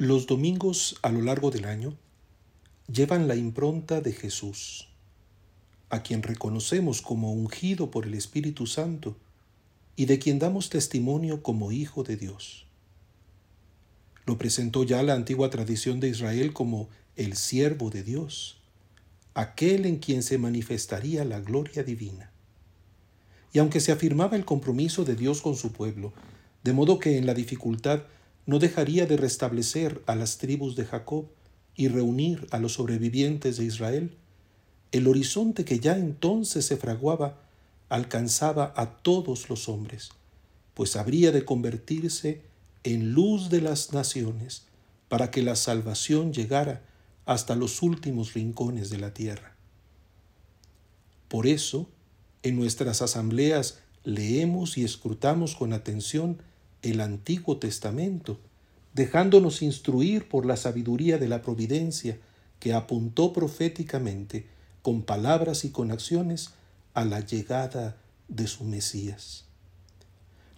Los domingos a lo largo del año llevan la impronta de Jesús, a quien reconocemos como ungido por el Espíritu Santo y de quien damos testimonio como Hijo de Dios. Lo presentó ya la antigua tradición de Israel como el siervo de Dios, aquel en quien se manifestaría la gloria divina. Y aunque se afirmaba el compromiso de Dios con su pueblo, de modo que en la dificultad no dejaría de restablecer a las tribus de Jacob y reunir a los sobrevivientes de Israel, el horizonte que ya entonces se fraguaba alcanzaba a todos los hombres, pues habría de convertirse en luz de las naciones para que la salvación llegara hasta los últimos rincones de la tierra. Por eso, en nuestras asambleas leemos y escrutamos con atención el Antiguo Testamento, dejándonos instruir por la sabiduría de la providencia que apuntó proféticamente, con palabras y con acciones, a la llegada de su Mesías.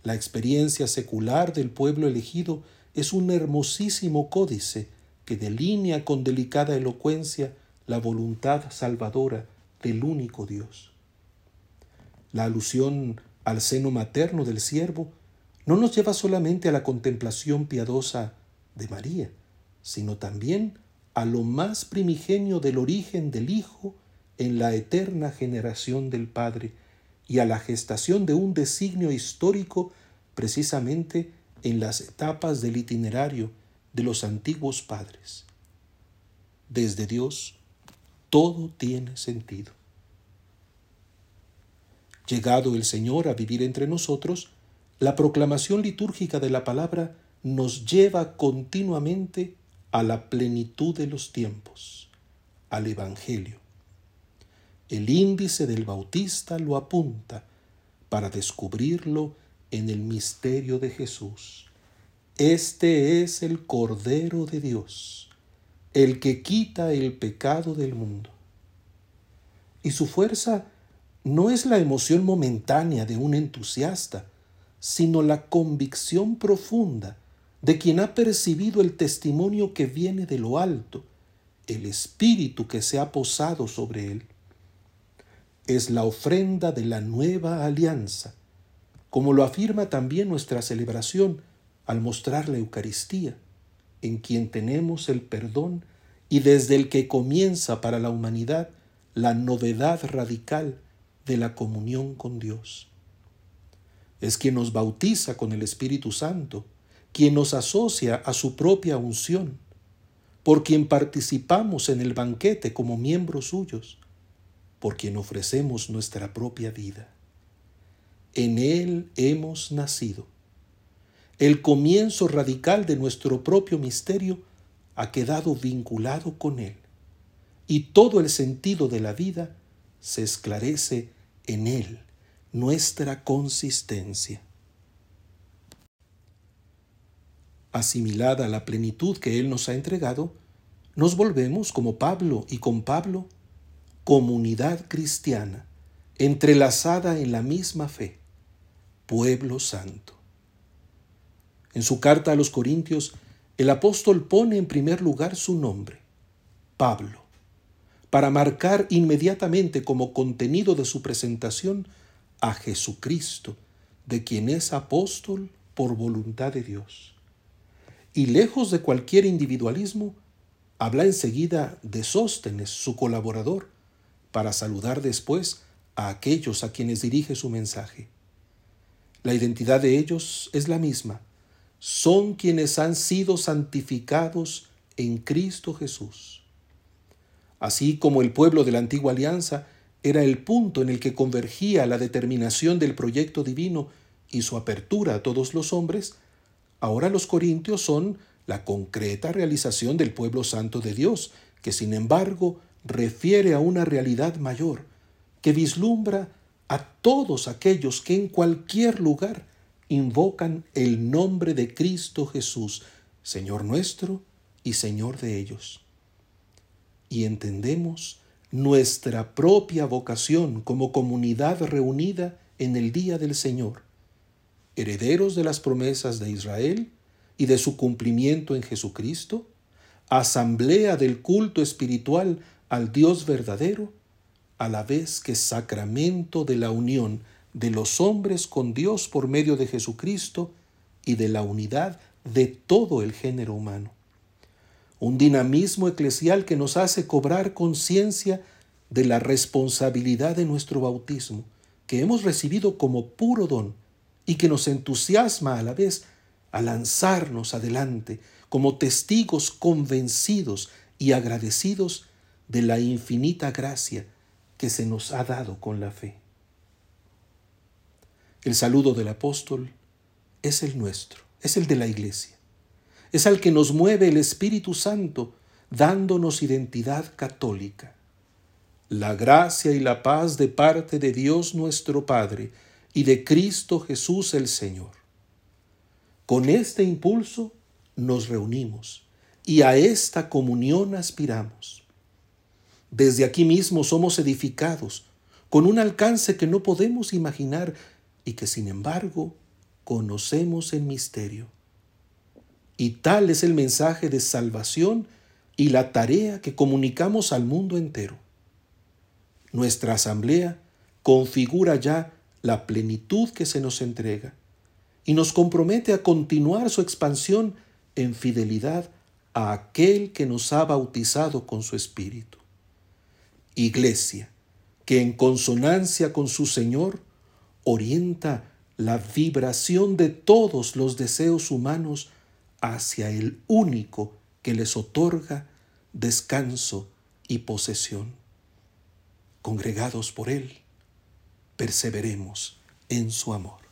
La experiencia secular del pueblo elegido es un hermosísimo códice que delinea con delicada elocuencia la voluntad salvadora del único Dios. La alusión al seno materno del siervo no nos lleva solamente a la contemplación piadosa de María, sino también a lo más primigenio del origen del Hijo en la eterna generación del Padre y a la gestación de un designio histórico precisamente en las etapas del itinerario de los antiguos padres. Desde Dios todo tiene sentido. Llegado el Señor a vivir entre nosotros, la proclamación litúrgica de la palabra nos lleva continuamente a la plenitud de los tiempos, al Evangelio. El índice del Bautista lo apunta para descubrirlo en el misterio de Jesús. Este es el Cordero de Dios, el que quita el pecado del mundo. Y su fuerza no es la emoción momentánea de un entusiasta, sino la convicción profunda de quien ha percibido el testimonio que viene de lo alto, el espíritu que se ha posado sobre él. Es la ofrenda de la nueva alianza, como lo afirma también nuestra celebración al mostrar la Eucaristía, en quien tenemos el perdón y desde el que comienza para la humanidad la novedad radical de la comunión con Dios es quien nos bautiza con el Espíritu Santo, quien nos asocia a su propia unción, por quien participamos en el banquete como miembros suyos, por quien ofrecemos nuestra propia vida. En Él hemos nacido. El comienzo radical de nuestro propio misterio ha quedado vinculado con Él, y todo el sentido de la vida se esclarece en Él nuestra consistencia. Asimilada la plenitud que Él nos ha entregado, nos volvemos, como Pablo y con Pablo, comunidad cristiana, entrelazada en la misma fe, pueblo santo. En su carta a los Corintios, el apóstol pone en primer lugar su nombre, Pablo, para marcar inmediatamente como contenido de su presentación a Jesucristo, de quien es apóstol por voluntad de Dios. Y lejos de cualquier individualismo, habla enseguida de Sóstenes, su colaborador, para saludar después a aquellos a quienes dirige su mensaje. La identidad de ellos es la misma. Son quienes han sido santificados en Cristo Jesús. Así como el pueblo de la antigua alianza era el punto en el que convergía la determinación del proyecto divino y su apertura a todos los hombres, ahora los corintios son la concreta realización del pueblo santo de Dios, que sin embargo refiere a una realidad mayor, que vislumbra a todos aquellos que en cualquier lugar invocan el nombre de Cristo Jesús, Señor nuestro y Señor de ellos. Y entendemos nuestra propia vocación como comunidad reunida en el día del Señor, herederos de las promesas de Israel y de su cumplimiento en Jesucristo, asamblea del culto espiritual al Dios verdadero, a la vez que sacramento de la unión de los hombres con Dios por medio de Jesucristo y de la unidad de todo el género humano. Un dinamismo eclesial que nos hace cobrar conciencia de la responsabilidad de nuestro bautismo, que hemos recibido como puro don y que nos entusiasma a la vez a lanzarnos adelante como testigos convencidos y agradecidos de la infinita gracia que se nos ha dado con la fe. El saludo del apóstol es el nuestro, es el de la iglesia. Es al que nos mueve el Espíritu Santo, dándonos identidad católica. La gracia y la paz de parte de Dios nuestro Padre y de Cristo Jesús el Señor. Con este impulso nos reunimos y a esta comunión aspiramos. Desde aquí mismo somos edificados con un alcance que no podemos imaginar y que sin embargo conocemos en misterio. Y tal es el mensaje de salvación y la tarea que comunicamos al mundo entero. Nuestra asamblea configura ya la plenitud que se nos entrega y nos compromete a continuar su expansión en fidelidad a aquel que nos ha bautizado con su Espíritu. Iglesia, que en consonancia con su Señor orienta la vibración de todos los deseos humanos hacia el único que les otorga descanso y posesión. Congregados por Él, perseveremos en su amor.